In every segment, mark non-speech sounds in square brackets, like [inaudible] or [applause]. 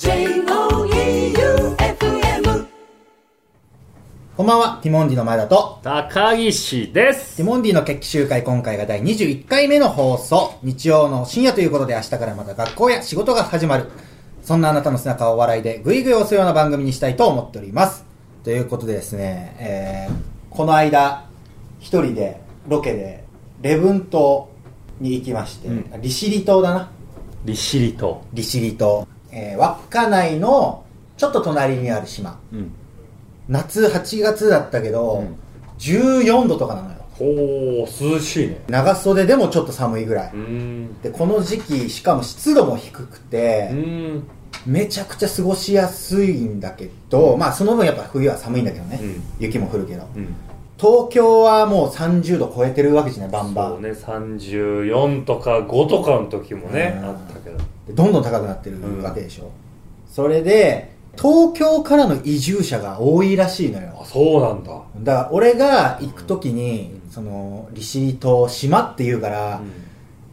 J-O-E-U-F-M こんばんは、ティモンディの前田と、高岸ですティモンディの決起集会今回が第21回目の放送。日曜の深夜ということで明日からまた学校や仕事が始まる。そんなあなたの背中を笑いでぐいぐい押すような番組にしたいと思っております。ということでですね、えー、この間、一人でロケで、礼文島に行きまして、うん利尻島だな。利尻島利尻島。えー、稚内のちょっと隣にある島。うん夏8月だったけど、うん14度とかなのよ。ほう涼しいね長袖でもちょっと寒いぐらい。んで、この時期、しかも湿度も低くうて、んめちゃくちゃ過ごしやすいんだけど、まあその分やっぱ冬は寒いんだけどね。うん雪も降るけど。うん東京はもう30度超えてるわけじゃない、バンバン。そうね34とか5とかの時もねうんあったけどんどん高くなってるわけでしょ。それで、東京からの移住者が多いらしいのよ。あ。そうなんだ。だから俺が行く時に、その、利尻島島って言うから、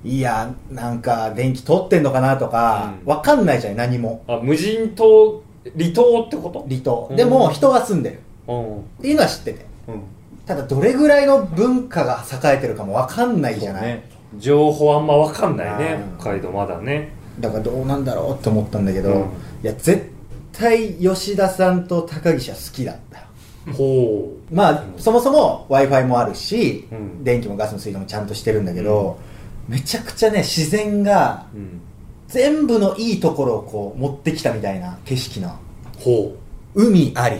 いや、なんか電気通ってんのかなとか、うん。わかんないじゃん、何も。あ無人島離島ってこと？離島。うん。でも人が住んでる。うん。っていうのは知ってて。うん。ただどれぐらいの文化が栄えてるかもわかんないじゃない、ね。情報あんま分かんないねうん。北海道まだねだからどうなんだろうって思ったんだけど、うん。いや、絶対吉田さんと高岸は好きだった。よ。ほまあ、そもそも Wi-Fi もあるし、うん。電気もガスも水道もちゃんとしてるんだけど、めちゃくちゃね、自然がううん。全部のいいところをこう持ってきたみたいな景色の。ほ海あり、う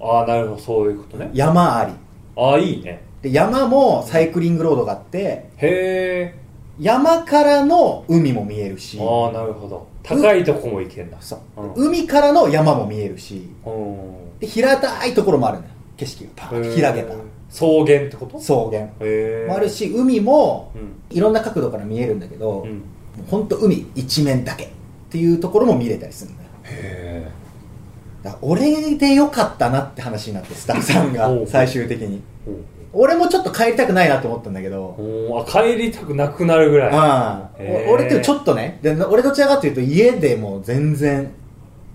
ああなるほど。そういうことね。山あり。ああいいね。で、山もサイクリングロードがあって、へえ山からの海も見えるし、ああなるほど。高いとこも行けんだ。そう。うん。海からの山も見えるし、うん。で平たいところもあるのよ。景色がパーッと開けた。草原ってこと？草原。もあるし、海もうん。いろんな角度から見えるんだけど、うん。もうほんと海一面だけっていうところも見れたりするんだよ。へだから俺でよかったなって話になって、スタッフさんが最終的に。え俺もちょっと帰りたくないなと思ったんだけど、おあ帰りたくなくなるぐらい。ああへー。俺ってちょっとね、で俺どちらかというと家でもう全然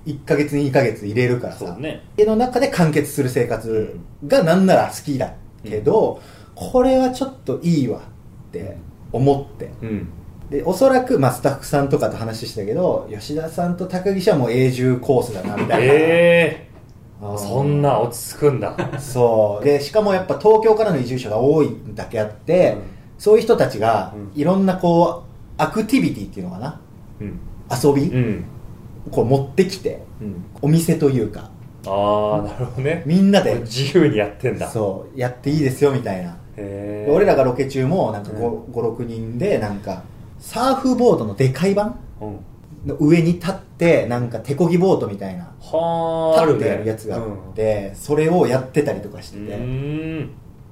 1ヶ月2ヶ月入れるからさ、ね。家の中で完結する生活がなんなら好きだけど、これはちょっといいわって思って。うん。で、おそらく、まあ、スタッフさんとかと話したけど、吉田さんと高岸はもう永住コースだな、みたいな。えあー。えそんな落ち着くんだ。[laughs] そう。で、しかもやっぱ東京からの移住者が多いだけあって、うん。そういう人たちがう、ん。いろんなこう、アクティビティっていうのかな？うん。遊び、うん。こう持ってきて、うん。お店というか、ああなるほどね。みんなで、自由にやってんだ。そう、やっていいですよ、みたいな。俺らがロケ中も、なんかう5、5 6人で、なんか、サーフボードのでかい版？うんの上に立って、なんか手こぎボートみたいな、立ってやるやつがあって、それをやってたりとかしてて。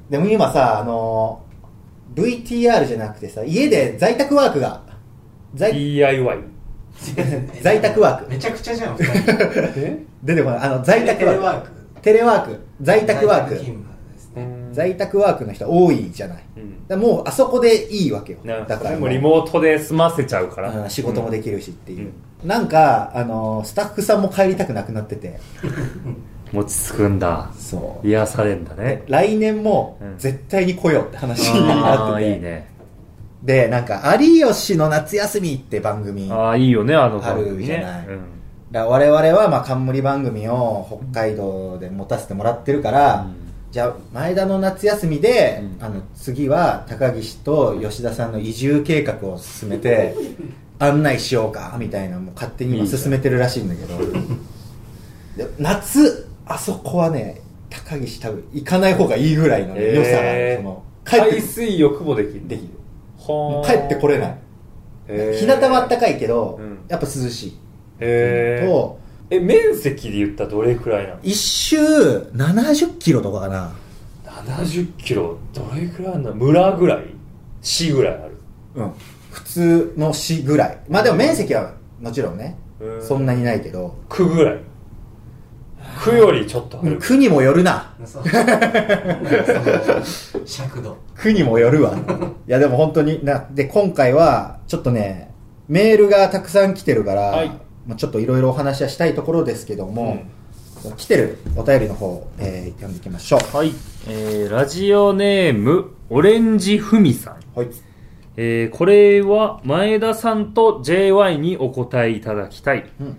でも今さ、あのー VTR じゃなくてさ、家で在宅ワークが、在 DIY [laughs] 在宅ワーク。めちゃくちゃじゃん、出てこない。あの、在宅テワーク。レワーク。テレワーク。在宅ワーク。在宅ワークの人多いじゃない。うんだもうあそこでいいわけよ。なだからでもリモートで済ませちゃうからうん仕事もできるしっていう。なんか、あのースタッフさんも帰りたくなくなってて。[laughs] 持ち着くんだそう。癒されんだね来年もうん絶対に来ようって話にあなってて。あいいねで、なんか、有吉の夏休みって番組。ああいいよねあのある番組ねじゃないうん我々はまあ冠番組を北海道で持たせてもらってるから、うんじゃあ前田の夏休みで、うん。あの次は高岸と吉田さんの移住計画を進めて [laughs] 案内しようかみたいなもう勝手に進めてるらしいんだけど。で夏あそこはね高岸多分行かない方がいいぐらいの、ね良さがその海水浴もできる。できる。帰ってこれない。へー。日向はあったかいけど、うん。やっぱ涼しい。へえとえ面積で言ったらどれくらいなの一周70キロとかかな。70キロ？どれくらいあるの村ぐらい？市ぐらいある？うん。普通の市ぐらい。まあでも面積はもちろんねうん。そんなにないけど。区ぐらい？区よりちょっとある。区にもよるな。尺度。区にもよるわ。いやでも本当になで今回はちょっとねメールがたくさん来てるから、はいまあ、ちょっといろいろお話はしたいところですけども、来てるお便りの方、えー、読んでいきましょう。はい。えー、ラジオネーム、オレンジふみさん。はい。えー、これは前田さんと JY にお答えいただきたい。うん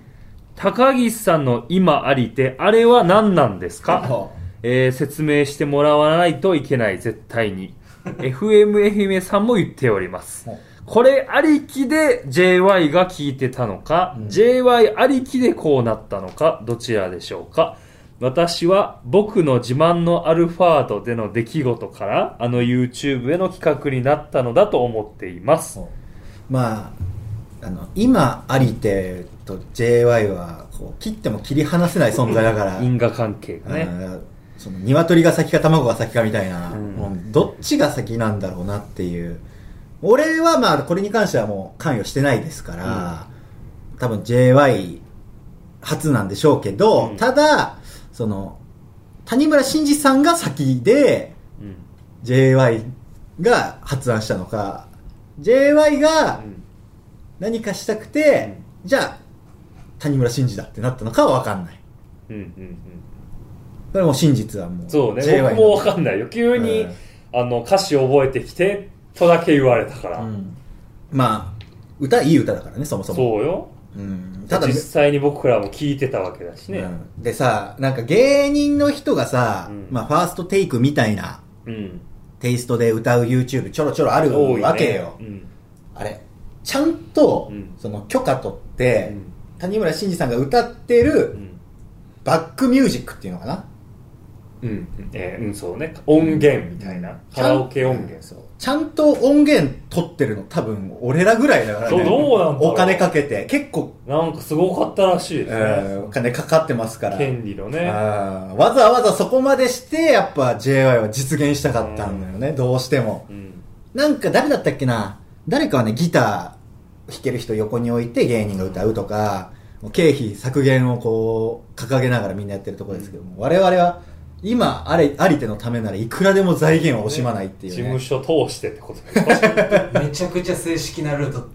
高岸さんの今ありて、あれは何なんですか？はえー説明してもらわないといけない、絶対に。FM 愛媛さんも言っております。これありきで JY が聞いてたのか、うん JY ありきでこうなったのか、どちらでしょうか私は僕の自慢のアルファードでの出来事からあの YouTube への企画になったのだと思っています。まあ、あの、今ありてと JY は、こう、切っても切り離せない存在だから、[laughs] 因果関係がね。うんその鶏が先か卵が先かみたいな、うん。もうどっちが先なんだろうなっていう。俺はまあこれに関してはもう関与してないですから、多分 JY 初なんでしょうけど、うん。ただ、その、谷村新司さんが先でうん。JY が発案したのか、JY がうん。何かしたくて、じゃあ谷村新司だってなったのかはわかんない。うんうんうんこれもう真実はもうそうね、JY 僕もわかんないよ。急に、うんあの、歌詞覚えてきて、とだけ言われたから。うんまあ、歌いい歌だからね、そもそも。そうよ。うん、ただ実際に僕らも聞いてたわけだしね。うんでさ、なんか芸人の人がさ、うんまあファーストテイクみたいなうん。テイストで歌う YouTube ちょろちょろある多いねわけよ。うん。あれ、ちゃんと、うんその許可取って、うん谷村新司さんが歌ってるうん。バックミュージックっていうのかな？うん。えーうん、そうね。音源みたいな。カラオケ音源。そうちゃんと音源取ってるの多分俺らぐらいだからね。そうどうなんだろうお金かけて。結構、なんかすごかったらしいですえね。ーお金かかってますから。権利のね。わざわざそこまでして、やっぱ JY は実現したかったんだよね、どうしても。うん。なんか誰だったっけな？誰かはね、ギター弾ける人横に置いて芸人が歌うとか、経費削減をこう、掲げながらみんなやってるところですけども、我々は今、あれ、ありてのためならいくらでも財源を惜しまないっていう事ね。務所通してってことだよめちゃくちゃ正式なルート。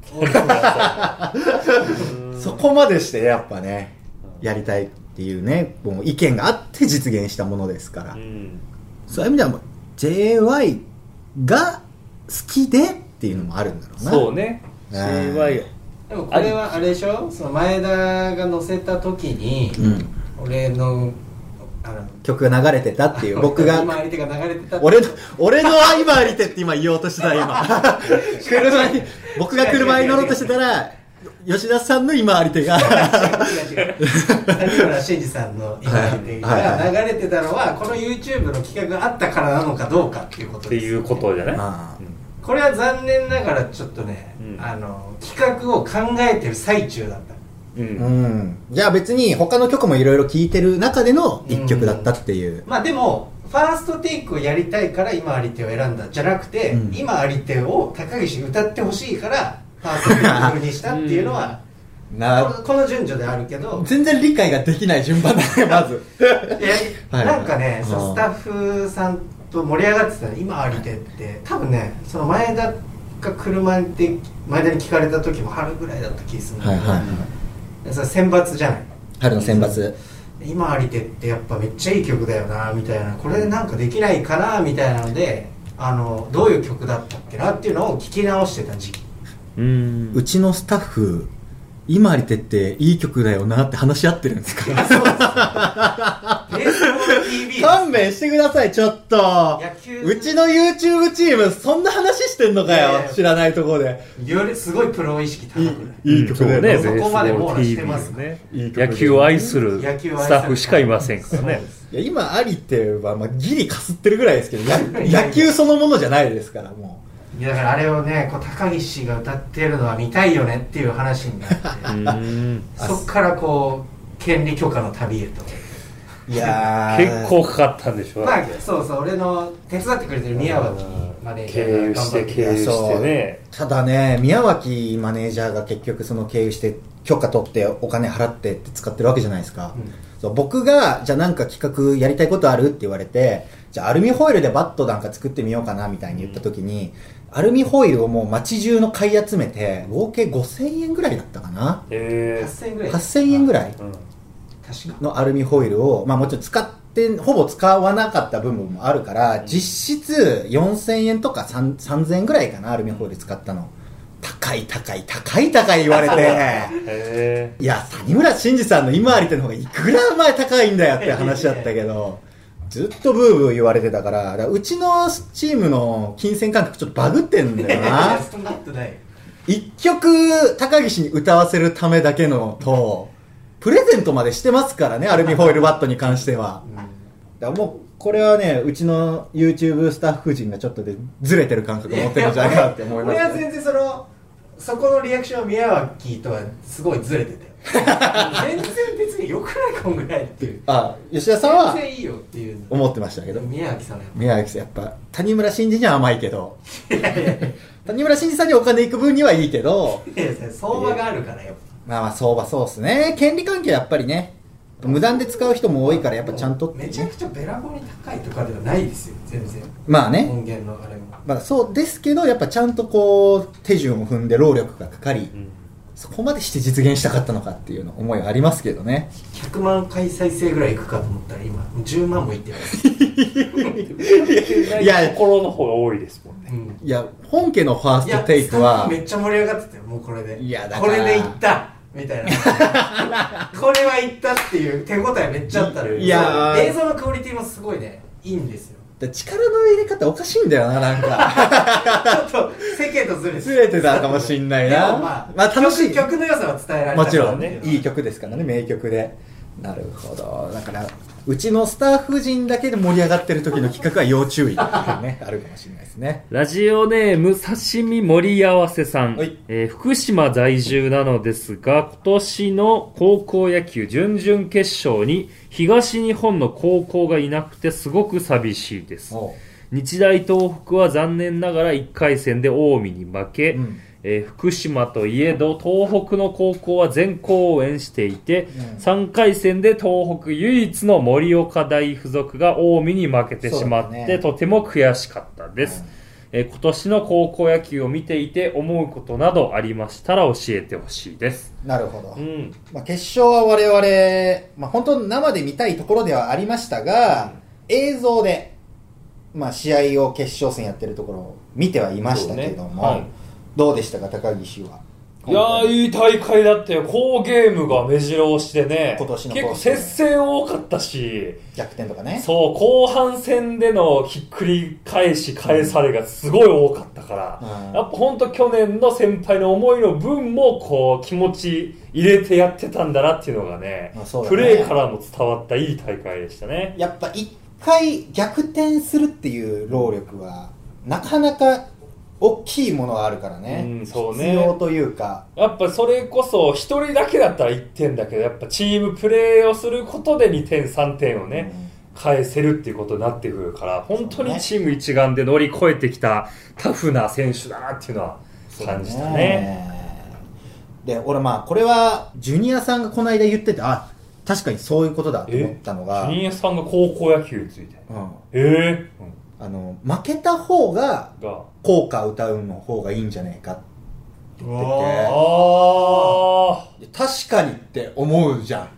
[laughs] そこまでしてやっぱね、やりたいっていうね、もう意見があって実現したものですから。うん。そういう意味ではもう JY が好きでっていうのもあるんだろうな。そうね。うん CY。でもこれはあれでしょ？その前田が載せた時に、うん。俺の、あの、曲が流れてたっていう、[laughs] 僕が、今相手が流れてた。って俺の、俺の今ありてって今言おうとしてた、今。[laughs] 車に、[laughs] 僕が車に乗ろうとしてたら、吉田さんの今あり手が、違う違う違う谷村新司さんの今相手が流れてたのはこの YouTube の企画があったからなのかどうかっていうことですっていうことじゃない？これは残念ながらちょっとね、うん。あの企画を考えてる最中だったうん。じゃあ別に他の曲もいろいろ聴いてる中での一曲だったっていう。まあでもファーストテイクをやりたいから今あり手を選んだじゃなくて、うん今あり手を高岸に歌ってほしいからファーストテイクにしたっていうのは、[laughs] こなのこの順序であるけど全然理解ができない順番だね、[laughs] まず。いや [laughs] はいなんかね、スタッフさんと盛り上がってたの今ありてって多分ねその前田が車で前田に聞かれた時も春ぐらいだった気がするんだけど、はいはいはい。でそれ選抜じゃない。春の選抜。今ありてってやっぱめっちゃいい曲だよなみたいな。これなんかできないかなみたいなのであのどういう曲だったっけなっていうのを聞き直してた時期。うん。うちのスタッフ、今ありてっていい曲だよなって話し合ってるんですか？あそうです [laughs] 勘弁してください、ちょっと。野球うちの YouTube チーム、そんな話してんのかよ。知らないところで。よりすごいプロ意識高くないいい曲だよね、そこまで網羅してますね。野球を愛するススタッフしかいませんからね。いや、今、ありっては、まあ、ギリかすってるぐらいですけど、や野球そのものじゃないですから、もいやだからあれをねこう高岸が歌ってるのは見たいよねっていう話になって [laughs] うん。そっからこう権利許可の旅へとう。いやー。結構かかったんでしょ。まあそうそう俺の手伝ってくれてる宮脇マネージャ経由してーが頑張って経由してね。ただね、宮脇マネージャーが結局その経由して許可取ってお金払ってって使ってるわけじゃないですか。うん。そう僕が、じゃあなんか企画やりたいことあるって言われて、じゃあアルミホイルでバットなんか作ってみようかなみたいに言った時に、アルミホイルをもう街中の買い集めて合計5000円ぐらいだったかな。へ8000円ぐらい。8000円ぐらい。えうんのアルミホイルを、まあもちろん使って、ほぼ使わなかった部分もあるから、実質4000円とか3 3000円ぐらいかな、アルミホイル使ったの。高い高い高い高い言われて、いや、谷村新司さんの今ありての方がいくら前高いんだよって話だったけど、ずっとブーブー言われてたから、うちのチームの金銭感覚ちょっとバグってんだよな。[laughs] 一曲高岸に歌わせるためだけのと、プレゼントまでしてますからね、アルミホイルバットに関しては。だからもう、これはね、うちの YouTube スタッフ陣がちょっとでずれてる感覚を持ってるんじゃないかなって思います、[laughs] 俺は全然そのそこのリアクションは宮脇とはすごいずれてたよ [laughs] 全然別によくないこんぐらいっていう。あ、吉田さんは？全然いいよっていう思ってましたけど、宮脇さんは。やっ宮崎さんやっぱ、谷村新司には甘いけど、谷村新司さんにお金行く分にはいいけど、やいや相場があるからやっまあまあ相場そうっすね。権利関係やっぱりね、無断で使う人も多いからやっぱちゃんとぱめちゃくちゃべらぼうに高いとかではないですよ全然。まあね。音源のあれも。まあそうですけど、やっぱちゃんとこう、手順を踏んで労力がかかり、うん。そこまでして実現したかったのかっていうの思いはありますけどね。100万回再生ぐらいいくかと思ったら今10万もいってない [laughs] いやところの方が多いですもんね。うん。いや、本家のファーストテイクはめっちゃ盛り上がってたよもうこれで。いやだからこれでいったみたいな [laughs] これはいったっていう手応えめっちゃあったいや映像のクオリティもすごいねいいんですよで力の入れ方おかしいんだよな、なんか。[laughs] ちょっと世間とずれてずれてたかもしんないでな。もまあ、楽しい。曲曲の良さは伝えられたもちろんねね、いい曲ですからね、名曲で。なるほど。だから、うちのスタッフ陣だけで盛り上がってる時の企画は要注意っていうね、[laughs] あるかもしれないですね。ラジオネーム刺身盛り合わせさん、はい。えー福島在住なのですが今年の高校野球準々決勝に東日本の高校がいなくてすごく寂しいです。日大東北は残念ながら1回戦で近江に負け、うんえー福島といえど東北の高校は全校応援していて、うん。3回戦で東北唯一の盛岡大附属が近江に負けてしまって、ね。とても悔しかったです、えー今年の高校野球を見ていて思うことなどありましたら教えてほしいです。なるほど。うん。まあ、決勝は我々、まあ、本当生で見たいところではありましたが、映像で、まあ、試合を決勝戦やってるところを見てはいましたけども、ね。はいどうでしたか高岸は？いやーいい大会だったよ。好ゲームが目白押しでね。今年の結構接戦多かったし。逆転とかね。そう後半戦でのひっくり返し返されがすごい多かったから、うん。やっぱ本当去年の先輩の思いの分もこう気持ち入れてやってたんだなっていうのがねね。プレーからも伝わったいい大会でしたね。やっぱ一回逆転するっていう労力はなかなか大きいものがあるからね,、うんそうね。必要というか。やっぱそれこそ一人だけだったら1点だけどやっぱチームプレーをすることで2点3点をね、返せるっていうことになってくるから本当にチーム一丸で乗り越えてきたタフな選手だなっていうのは感じたね。で俺まあこれはジュニアさんがこの間言っててあ確かにそういうことだと思ったのが、ジュニアさんが高校野球について。うん、ええあの負けた方がが。校歌歌うの方がいいんじゃないかって言ってああて確かにって思うじゃん。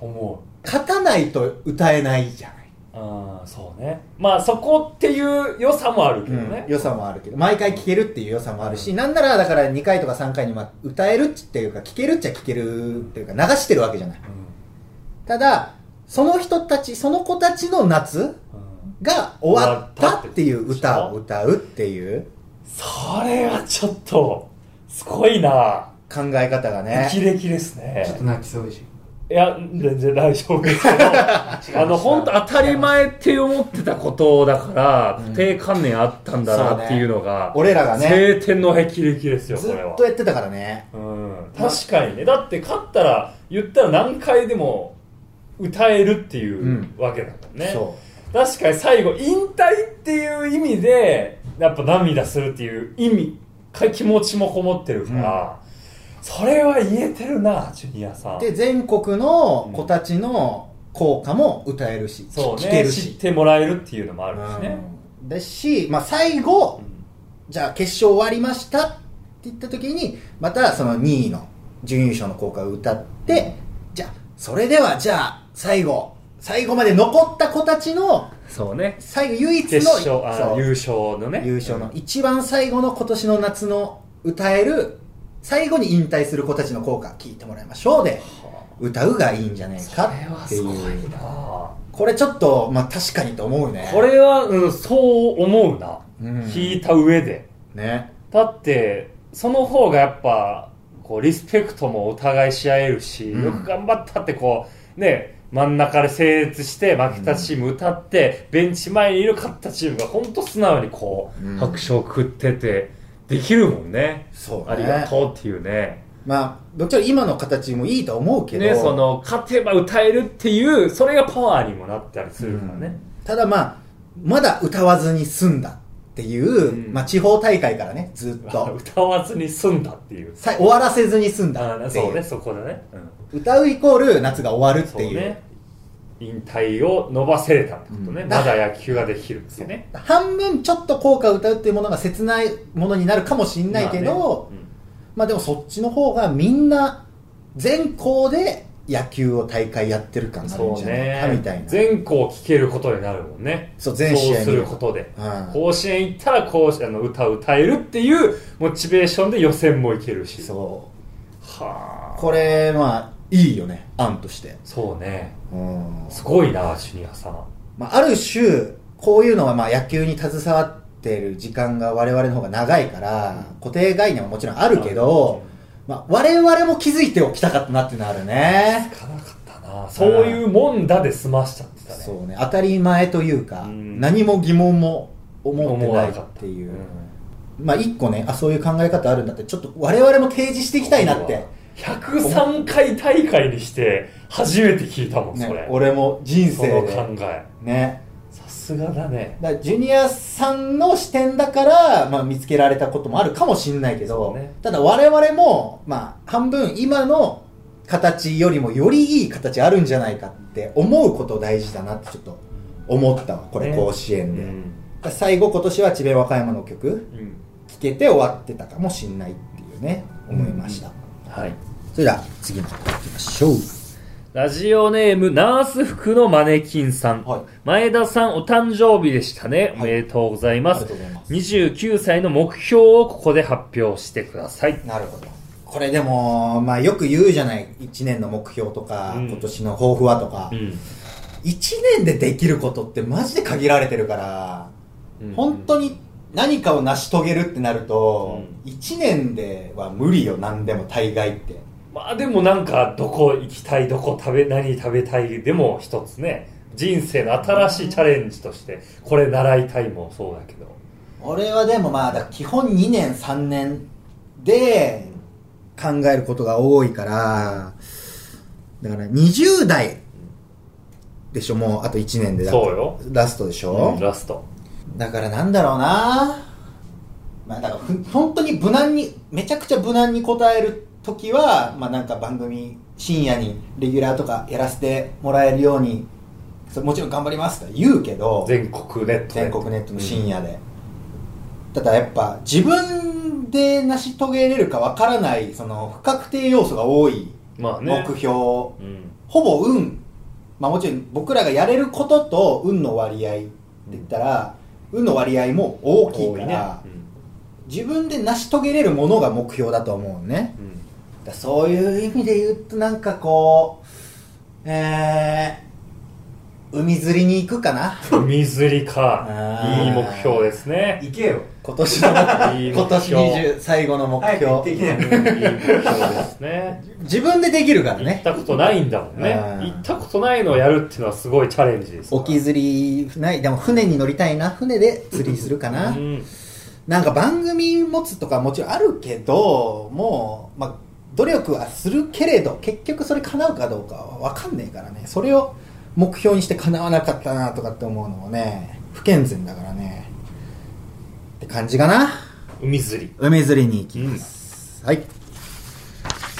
思う。勝たないと歌えないじゃない。ああそうね。まあそこっていう良さもあるけどね、良さもあるけど。毎回聴けるっていう良さもあるし、なんならだから2回とか3回にまあ歌えるっていうか聴けるっちゃ聴けるっていうか流してるわけじゃない。ただその人たちその子たちの夏うんうんが終わったっていう歌を歌うっていう。それはちょっとすごいな。考え方がね。キレキレですちょっねと泣きそうでしいや全然大丈夫ですけど。[laughs] あの本当当たり前って思ってたことだからうん。固定観念あったんだなっていうのが、俺らがね。晴天の霹靂ですよずこれは。っとやってたからね。うん。確かにね。だって勝ったら言ったら何回でも歌えるっていううん。わけだもんね、そ確かに最後引退っていう意味でやっぱ涙するっていう意味か気持ちもこもってるから、それは言えてるなジュニアさん。うで全国の子たちの校歌も歌えるしそう聴けね知っるしてもらえるっていうのもあるしね、うん。ですし、まあ、最後じゃあ決勝終わりましたって言った時に、またその2位の準優勝の効果を歌って、じゃあ、それではじゃあ、最後、最後まで残った子たちの、そうね。最後唯一の優勝のね。優勝の。一番最後の今年の夏の歌える最後に引退する子たちの効果聞いてもらいましょうで歌うがいいんじゃないかこれはっていすごいうな。これちょっとまあ確かにと思うね。これは、うん、そう思うな、うん。聞いた上で。ね。だってその方がやっぱこうリスペクトもお互いし合えるし、うん。よく頑張ったってこうね真ん中で整列して負けたチーム歌って、ベンチ前にいる勝ったチームが本当素直にこう、うん。拍手を送っててできるもんね。そうね。ありがとうっていうね。まあどっちら今の形もいいと思うけど、ねその勝てば歌えるっていうそれがパワーにもなったりするからね、ただまあまだ歌わずに済んだっていう、うん。まあ、地方大会からねずっと。[laughs] 歌わずに済んだっていう。さ終わらせずに済んだっていう。あそうねそこだね、うん。歌うイコール夏が終わるっていうね引退を伸ばせれたってことね、うん。まだ野球ができるっていうね。半分ちょっと効果を歌うっていうものが切ないものになるかもしんないけど、まあでもそっちの方がみんな全校で野球を大会やってる感があるんそうじゃないかね。みたいな。全校聞けることになるもんね。そう全試合にそうすることで、うん。甲子園行ったら甲子園の歌を歌えるっていうモチベーションで予選も行けるし。そはあ。う。これ、まあ、いいよね、案として。そうね。うん。すごいなジュニアさん。まあ、ある種、こういうのはまあ野球に携わってる時間が我々の方が長いから、固定概念はもちろんあるけど、まあ、我々も気づいておきたかったなっていうのはあるね。つかなかったな。そういうもんだで済ましちゃってたね。そうね、当たり前というか、うん。何も疑問も思ってないっていう。うん。まあ一個ね、あ、そういう考え方あるんだって、ちょっと我々も提示していきたいなって。103回大会にして初めて聞いたもん、それ。ね、俺も人その生考で。え。ね。さすがだね。だジュニアさんの視点だから、まあ、見つけられたこともあるかもしれないけど、ね。ただ我々も、まあ、半分今の形よりもよりいい形あるんじゃないかって思うこと大事だなってちょっと思ったわこれね。甲子園で、うん。最後今年は智弁和歌山の曲うん。聴けて終わってたかもしれないっていうね思いました、はい。それでは次の方行きましょう。ラジオネームナース服のマネキンさん、はい。前田さんお誕生日でしたね、はい。おめでとうございます。ありがとうございます。29歳の目標をここで発表してください。なるほど。これでも、まあ、よく言うじゃない。1年の目標とか、うん。今年の抱負はとか、うん。1年でできることってマジで限られてるから、うん。本当に何かを成し遂げるってなると、う1年では無理よ何でも大概って。まあでもなんかどこ行きたいどこ食べ何食べたいでも一つね。人生の新しいチャレンジとしてこれ習いたいもそうだけど。俺はでもまあだ基本2年3年で考えることが多いからだから20代でしょもうあと1年で。だそうよ。ラストでしょ、うんラスト。だからなんだろうなまあだからふ本当に無難にめちゃくちゃ無難に答える時はまあなんか番組深夜にレギュラーとかやらせてもらえるようにもちろん頑張りますとは言うけど全国ネットで。全国ネットの深夜で、ただやっぱ自分で成し遂げれるかわからないその不確定要素が多いまあね。目標、うん。ほぼ運、まあ、もちろん僕らがやれることと運の割合って言ったら、運の割合も大きいから自分で成し遂げれるものが目標だと思うね。うん。そういう意味で言うとなんかこうえー、海釣りに行くかな？海釣りか。いい目標ですね。行けよ。今年の [laughs] 今年20最後の目早く行って標きなよ。いい目標ですね。自分でできるから行っねたことないんだもんね。うん行ったことないのをやるっていうのはすごいチャレンジです沖釣りないでも船に乗りたいな。船で釣りするかな、うんなんか番組持つとかもちろんあるけどもう、まあ、努力はするけれど結局それ叶うかどうかは分かんねえからね。それを目標にして叶わなかったなとかって思うのもね不健全だからね。って感じかな。海釣り。海釣りに行きます、はい。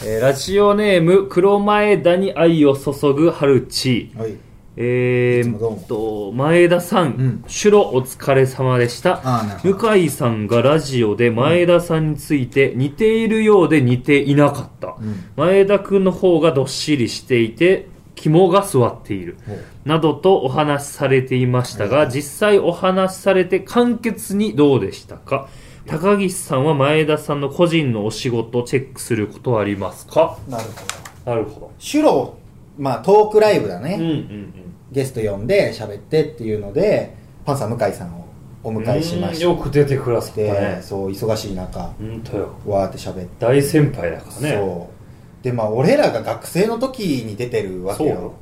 えーラジオネーム黒前田に愛を注ぐ春地はいえー、と前田さん、ん。シュロお疲れ様でした。向井さんがラジオで前田さんについて似ているようで似ていなかった、うん。前田君の方がどっしりしていて肝が座っている。などとお話しされていましたが、実際お話しされて簡潔にどうでしたか？高岸さんは前田さんの個人のお仕事をチェックすることはありますか？なるほど。なるほシュロまあトークライブだね、どうんうん。ゲスト呼んで喋ってっていうのでパンサー向井さんをおうん迎えしましよく出てくださったて、ねそう忙しい中。わーって喋って。大先輩だからね。そう。でまあ俺らが学生の時に出てるわけよ。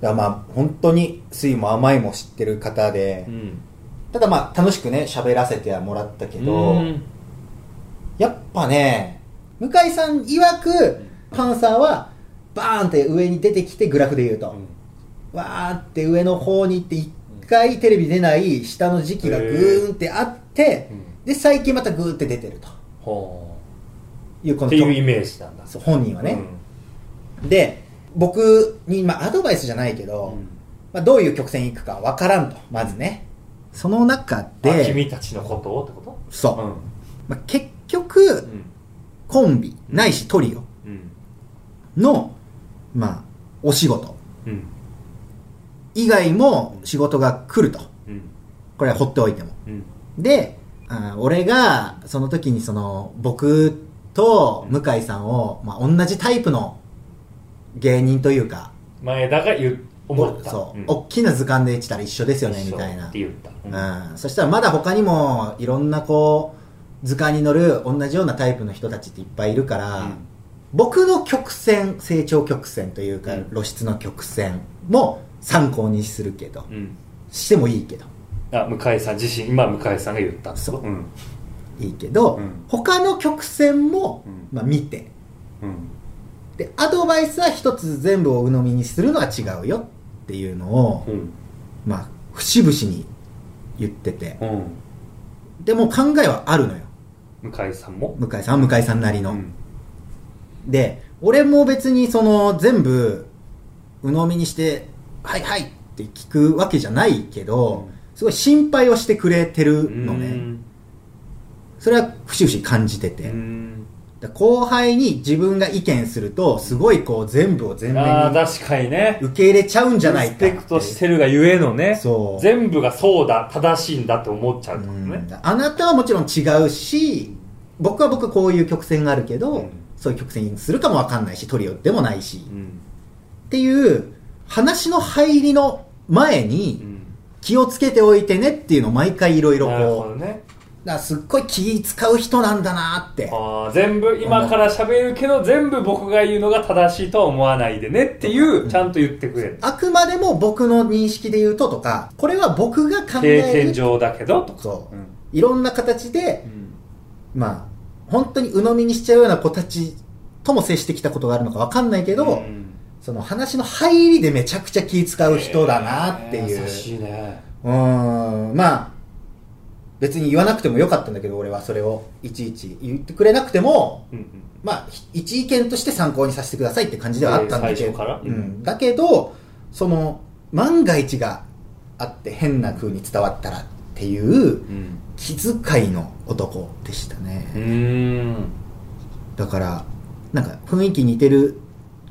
だまあ本当に酸いも甘いも知ってる方で、うん。ただまあ楽しくね喋らせてはもらったけど、うん。やっぱね向井さん曰くパンサーはバーンって上に出てきてグラフで言うと、わーって上の方に行って一回テレビ出ない下の時期がグーンってあって、で最近またグーって出てると。ほいうこのうっていうイメージなんだ。そう本人はね、で僕に、まあ、アドバイスじゃないけど、うん。まあ、どういう曲線いくかわからんと。まずね。その中あで君たちのことをってこと？そう、うん。まあ、結局うん。コンビないしトリオうん。の、まあ、お仕事。うん。以外も仕事が来ると。うん。これは放っておいても。うん。であー俺がその時にその僕と向井さんを、まあ、同じタイプの芸人というか前田が言う思った。そう、ん。大きな図鑑で言ったら一緒ですよねみたいな。って言った。うん。うん、そしたらまだ他にもいろんなこう図鑑に乗る同じようなタイプの人たちっていっぱいいるから、うん僕の曲線成長曲線というか、うん。露出の曲線も参考にするけど、うん。してもいいけど。あ向井さん自身今向井さんが言ったそう。ん。いいけど、うん。他の曲線も、うん。まあ、見て。うん。でアドバイスは一つ全部を鵜呑みにするのは違うよっていうのを、うん。まあ節々に言ってて。うん。でも考えはあるのよ。向井さんも？向井さんは向井さんなりの、うんで俺も別にその全部鵜呑みにして「はいはい」って聞くわけじゃないけど、すごい心配をしてくれてるのね、うん。それは節々感じてて、後輩に自分が意見するとすごいこう全部を全面に確かにね。受け入れちゃうんじゃないかリスペクトしてるがゆえのね。そう。全部がそうだ正しいんだって思っちゃうってことうん。ねあなたはもちろん違うし僕は僕こういう曲線があるけど、うんそういう曲線にするかもわかんないしトリオでもないし、うん。っていう話の入りの前うにん。気をつけておいてねっていうのを毎回いろいろこうどね。だすっごい気使う人なんだなって。あー全部今から喋るけど全部僕が言うのが正しいとは思わないでねっていうちゃんと言ってくれる。あくまでも僕の認識で言うととかこれは僕が考経える験上だけどとか。そう、うん。いろんな形でうん。まあ本当に鵜呑みにしちゃうような子たちとも接してきたことがあるのかわかんないけど、うん。その話の入りでめちゃくちゃ気使う人だなっていう、優しいね。うーん。まあ別に言わなくてもよかったんだけど俺はそれをいちいち言ってくれなくてもうんうん。まあひ一意見として参考にさせてくださいって感じではあったんだけど、えー最初から。うん、だけどその万が一があって変な風に伝わったらっていううん気遣いの男でしたね、うーん。だからなんか雰囲気似てる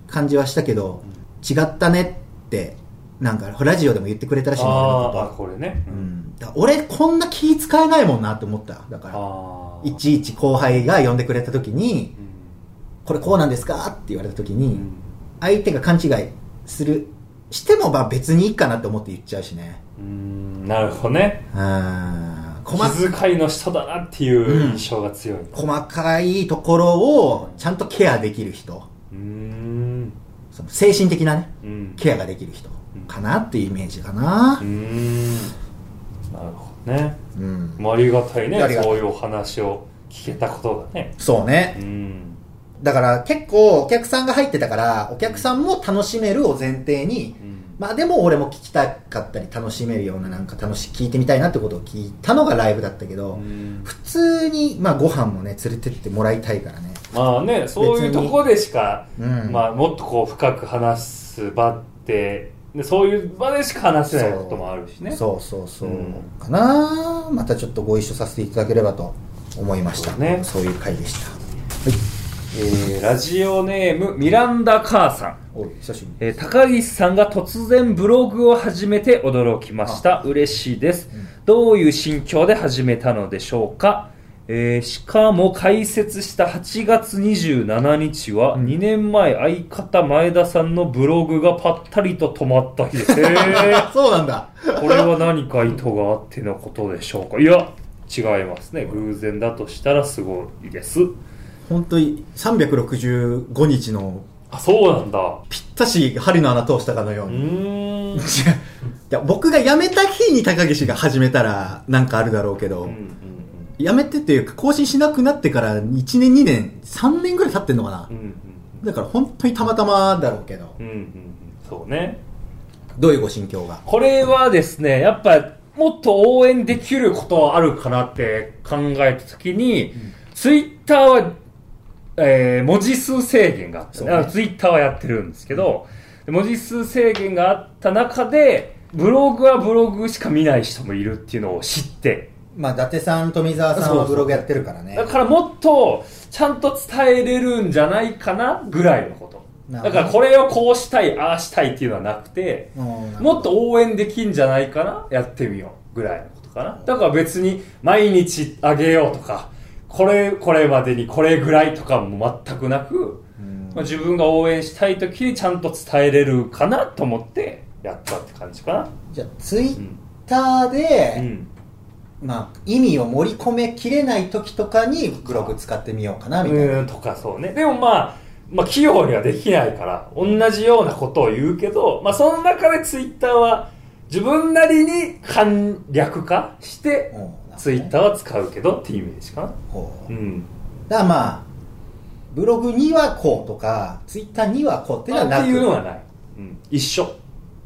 感じはしたけど、違ったねってなんかラジオでも言ってくれたらしいの俺のことあこれね。うん、俺こんな気使えないもんなって思った。だからいちいち後輩が呼んでくれた時にうん「これこうなんですか?」って言われた時に、うん。相手が勘違いするしてもまあ別にいいかなって思って言っちゃうしね。うーん。なるほどね。うん。細気遣いの人だなっていう印象が強い。細かいところをちゃんとケアできる人。うーん。その精神的なねうん。ケアができる人かなっていうイメージかな。うーん。なるほどね。うん、もうありがたいねそういうお話を聞けたことがね。そうね。うん。だから結構お客さんが入ってたからお客さんも楽しめるを前提にうんまあでも俺も聞きたかったり楽しめるようななんか楽し聞いてみたいなってことを聞いたのがライブだったけど、うん。普通にまあご飯もね連れてってもらいたいからね。まあねそういうとこでしかうん。まあもっとこう深く話す場ってでそういう場でしか話せないこともあるしね。そうそうそう、うんかな。またちょっとご一緒させていただければと思いました。そうね。そういう回でしたえーラジオネームミランダ母さん。えー高岸さんが突然ブログを始めて驚きました。嬉しいです、どういう心境で始めたのでしょうか、えーしかも開設した8月27日は2年前相方前田さんのブログがぱったりと止まった日です、[laughs] えーそうなんだ。これは何か意図があってのことでしょうか？いや違いますね。偶然だとしたらすごいです本当に365日のあそうなんだ。ぴったし針の穴通したかのよううに、[laughs] いや僕が辞めた日に高岸が始めたらなんかあるだろうけど、うんうん辞めてっていうか更新しなくなってから1年2年3年ぐらい経ってんのかな。うんう、んだから本当にたまたまだろうけど。うんうんうん。そうね。どういうご心境が？これはですねやっぱもっと応援できることあるかなって考えた時に、ツイッターは、えー文字数制限があった、そうね。ね、ツイッターはやってるんですけど、文字数制限があった中でブログはブログしか見ない人もいるっていうのを知って。まあ伊達さん富澤さんはブログやってるからね。だからもっとちゃんと伝えれるんじゃないかなぐらいのこと。だからこれをこうしたいああしたいっていうのはなくてうん。もっと応援できんじゃないかなやってみようぐらいのことかな。だから別に毎日あげようとかこれこれまでにこれぐらいとかも全くなく、うん。まあ、自分が応援したい時にちゃんと伝えれるかなと思ってやったって感じかな。じゃあツイッうん、ターで、うん、まあ、意味を盛り込めきれない時とかにブログ使ってみようかなみたいな、うんとかそうね。でもまあまあ器用にはできないから同じようなことを言うけどまあその中でツイッターは自分なりに簡略化してうんツイッターは使うけどっていうイメージかな。ほう。うん。だからまあブログにはこうとかツイッターにはこうっていうのはなく。っていうのはない、うん、一緒。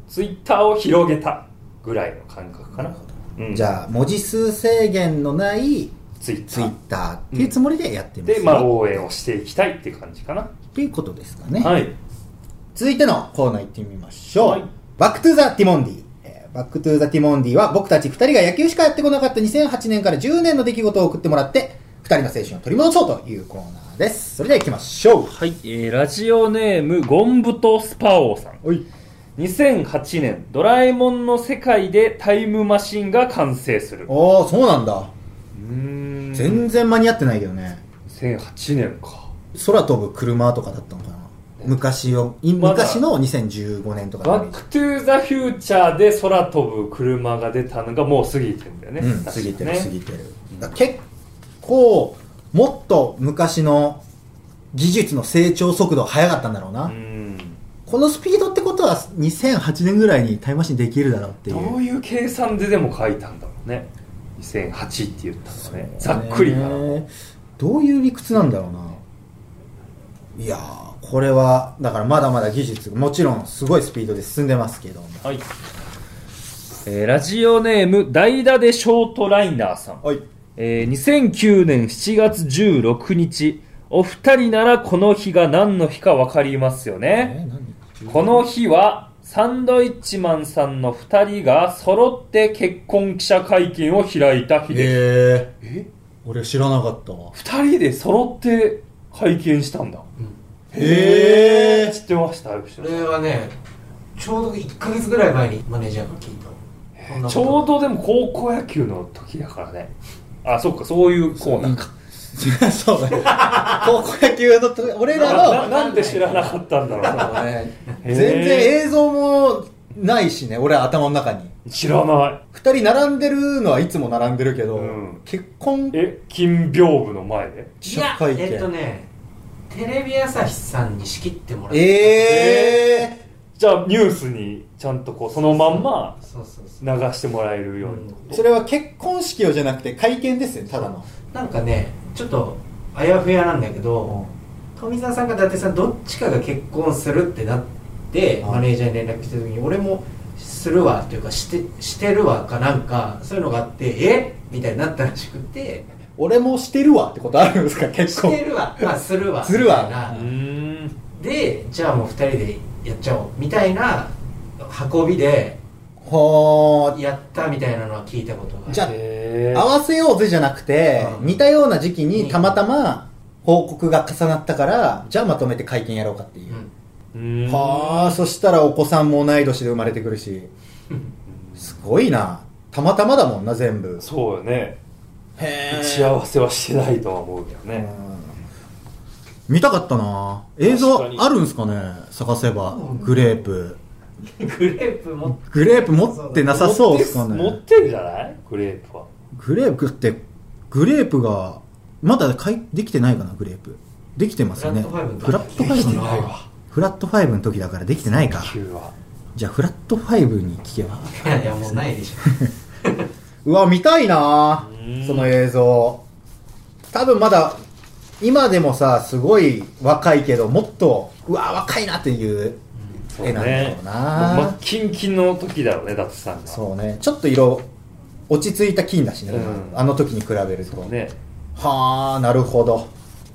ツイッターを広げたぐらいの感覚かな。うん。じゃあ文字数制限のないツイッツイッタターっていうつもりでやってーます、でまあ応援をしていきたいっていう感じかな。っていうことですかね、はい。続いてのコーナー行ってみましょう、はい。バックトゥザ・ティモンディ。えーバックトゥザ・ティモンディは僕たち2人が野球しかやってこなかった2008年から10年の出来事を送ってもらって2人の青春を取り戻そうというコーナーです。それでは行きましょう。はい、えーラジオネームゴンブトスパオーさん。おい。2008年ドラえもんの世界でタイムマシンが完成する。おおそうなんだ。うーん。全然間に合ってないけどね。2008年か。空飛ぶ車とかだったのかな昔を昔の2015年とか。バックトゥーザフューチャーで空飛ぶ車が出たのがもう過ぎてるんだよね、うん、過ぎてる過ぎてる。結構もっと昔の技術の成長速度速かったんだろうな、うん。このスピードってことは2008年ぐらいにタイムマシンできるだろうっていう。どういう計算ででも書いたんだろうね。2008って言ったのね。ざっくりかな。ね。どういう理屈なんだろうな。いやーこれはだからまだまだ技術もちろんすごいスピードで進んでますけども。はい、えーラジオネーム代打でショートライナーさん。はい。えー2009年7月16日お二人ならこの日が何の日か分かりますよね。この日はサンドイッチマンさんの二人が揃って結婚記者会見を開いた日です。へええ？俺知らなかったわ。二人で揃って会見したんだへえ知ってました？吉こ野さんれはねちょうど1か月ぐらい前にマネージャーから聞いたちょうどでも高校野球の時だからね。あそっかそういうコーナーかそうね。[laughs] 高校野球のと俺らのななんで知らなかったんだろう。なね。全然映像もないしね俺は頭の中に。知らない。二人並んでるのはいつも並んでるけど、うん。結婚え金屏風の前で？記いや者会見えっとねテレビ朝日さんに仕切ってもらってええじゃあニュースにちゃんとこうそのまんま流してもらえるように。それは結婚式をじゃなくて会見ですよただの。なんかねちょっとあやふやなんだけど、富澤さんか伊達さんどっちかが結婚するってなってはいマネージャーに連絡した時に俺もするわっていうかしてしてるわかなんかそういうのがあってえ？みたいになったらしくて俺もしてるわってことあるんですか？結し婚てるわ。まあするわ。するわ。みたいな。うーんでじゃあもう2人でやっちゃおう。みたいな運びでほー。やったみたいなのは聞いたことがある。じゃあへ合わせようぜじゃなくて、うん。似たような時期にた。またま報告が重なったから、じゃあまとめて会見やろうかっていう。うん。ーはあ、そしたらお子さんも同い年で生まれてくるし、[laughs] すごいな。たまたまだもんな、全部。そうよね。へ打ち合わせはしてないとは思うけどねうん見たかったな映像あるんすかね？探せば。グレープ。[laughs] グレープもグレープ持ってなさそうっすかね。持ってるじゃない？グレープはグレープって、グレープが、まだかいできてないかな、グレープ。できてますよね。フフラットファイブのファイブできてないわフラットファイブの時だからできてないか。9はじゃあフラットファイブに聞けば。いやいやもうないでしょ [laughs] うわ、見たいなうんその映像。多分まだ、今でもさ、すごい若いけど、もっと、うわ、若いなっていう絵なんだろねうな真っキンキンの時だろうねダツさんがそうね。ちょっと色、落ち着いた金だしね、うんあの時に比べると。ねはあ、なるほど。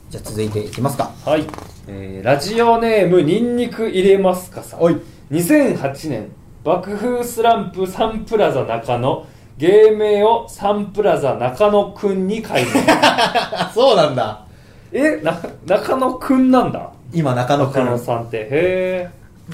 じゃあ続いていきますか。はい、えーラジオネームニンニク入れますかさんおい。2008年爆風スランプサンプラザ中野芸名をサンプラザ中野くんに改名あ、[laughs] そうなんだ。えな中野くんなんだ？今中野くん。中野さんってへ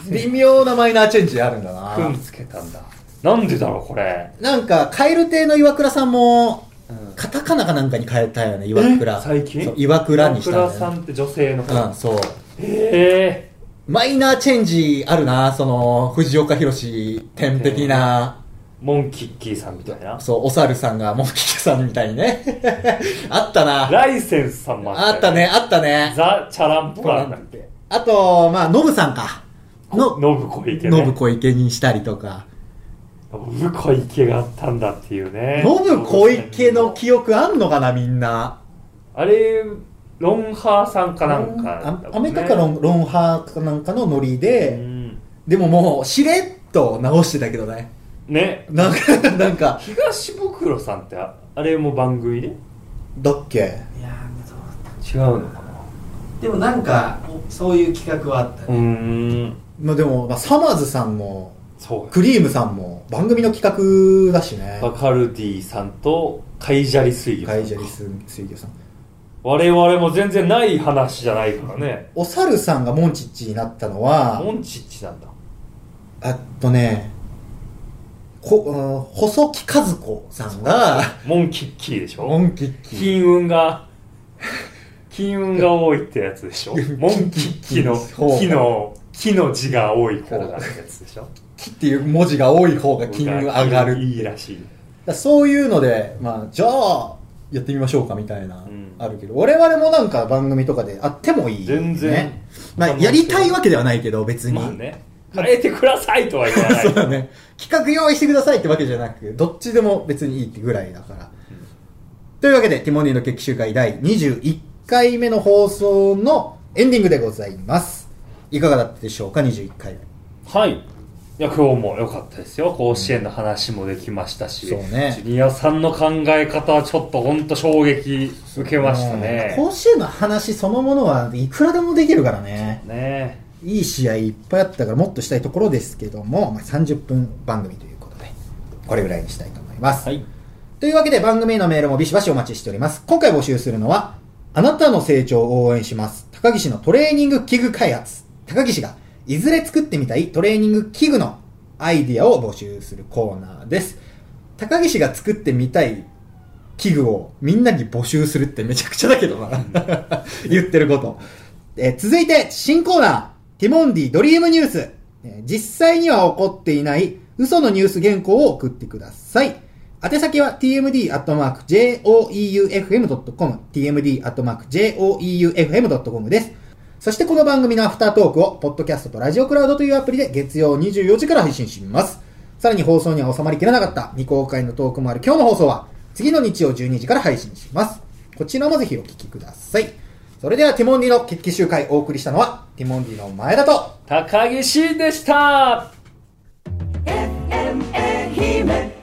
微妙なマイナーチェンジあるんだえな。くんつけたんだなんでだろうこれ、なんか、カエル亭の岩倉さんも、うんカタカナかなんかに変えたよね、岩倉。え最近？岩倉にしたんだよ、ね。岩倉さんって女性の方うん、そう。へえマイナーチェンジあるな、その、藤岡弘天的な、モンキッキーさんみたいなそう、お猿さんがモンキキさんみたいにね。[laughs] あったな。ライセンスさんもあったね、あったね。ザ・チャランポランだっけあと、まあ、ノブさんか。の、ノブ小池ねノブ小池にしたりとか。ノブ小池があったんだっていうねノブ小池の記憶あんのかな、みんな。あれロンハーさんかなんかね、あアメリカかロンロンハーかなんかのノリうで、んでももう、しれっと直してたけどね。ね。なんか、なんか、東袋さんってああれも番組で？だっけ？いや違うのかな。でもなんかそういう企画はあったうーね、ん。まあでも、まあ、サマーズさんも、そうクリームさんも、番組の企画だしね。バカルディさんとカイジャリ水魚さん。カイジャリス水魚さん。我々も全然ない話じゃないからね。お猿さんがモンチッチになったのはモ、ンチッチなんだ。あとね、こ、うん細木和子さんが、モンキッキーでしょ？モンキッキー。金運が金運が多いってやつでしょ？[laughs] モンキッキのそう木の木の字が多い方がってやつでしょ？木っていう文字が多い方が金運上がる。いいらしいだそういうので、まあ、じゃあ、やってみましょうかみたいな、んあるけど、我々もなんか番組とかであってもいい、全然ね。まあ、やりたいわけではないけど、別に。まあね変えてくださいとは言わない。[laughs] そうだね。企画用意してくださいってわけじゃなく、どっちでも別にいいってぐらいだから。というわけで、ティモンディの決起集会第21回目の放送のエンディングでございます。いかがだったでしょうか、21回目。はい。いや今日も良かったですよ。甲子園の話もできましたし、そうね。ジュニアさんの考え方はちょっと本当衝撃受けましたね。甲子園の話そのものはいくらでもできるからね。ねいい試合いっぱいあったからもっとしたいところですけども、まあ、30分番組ということで、これぐらいにしたいと思います。はいというわけで番組へのメールもビシバシお待ちしております。今回募集するのは、あなたの成長を応援します。高岸のトレーニング器具開発。高岸がいずれ作ってみたいトレーニング器具のアイディアを募集するコーナーです。高岸が作ってみたい器具をみんなに募集するってめちゃくちゃだけどな。[laughs] 言ってること。えー続いて、新コーナー、ティモンディドリームニュース。実際には起こっていない嘘のニュース原稿を送ってください。宛先は tmd.joeufm.com、tmd.joeufm.com です。そしてこの番組のアフタートークを、ポッドキャストとラジオクラウドというアプリで月曜24時から配信します。さらに放送には収まりきれなかった未公開のトークもある今日の放送は、次の日曜12時から配信します。こちらもぜひお聞きください。それではティモンディの決起集会をお送りしたのは、ティモンディの前田と高岸でした !FMA 姫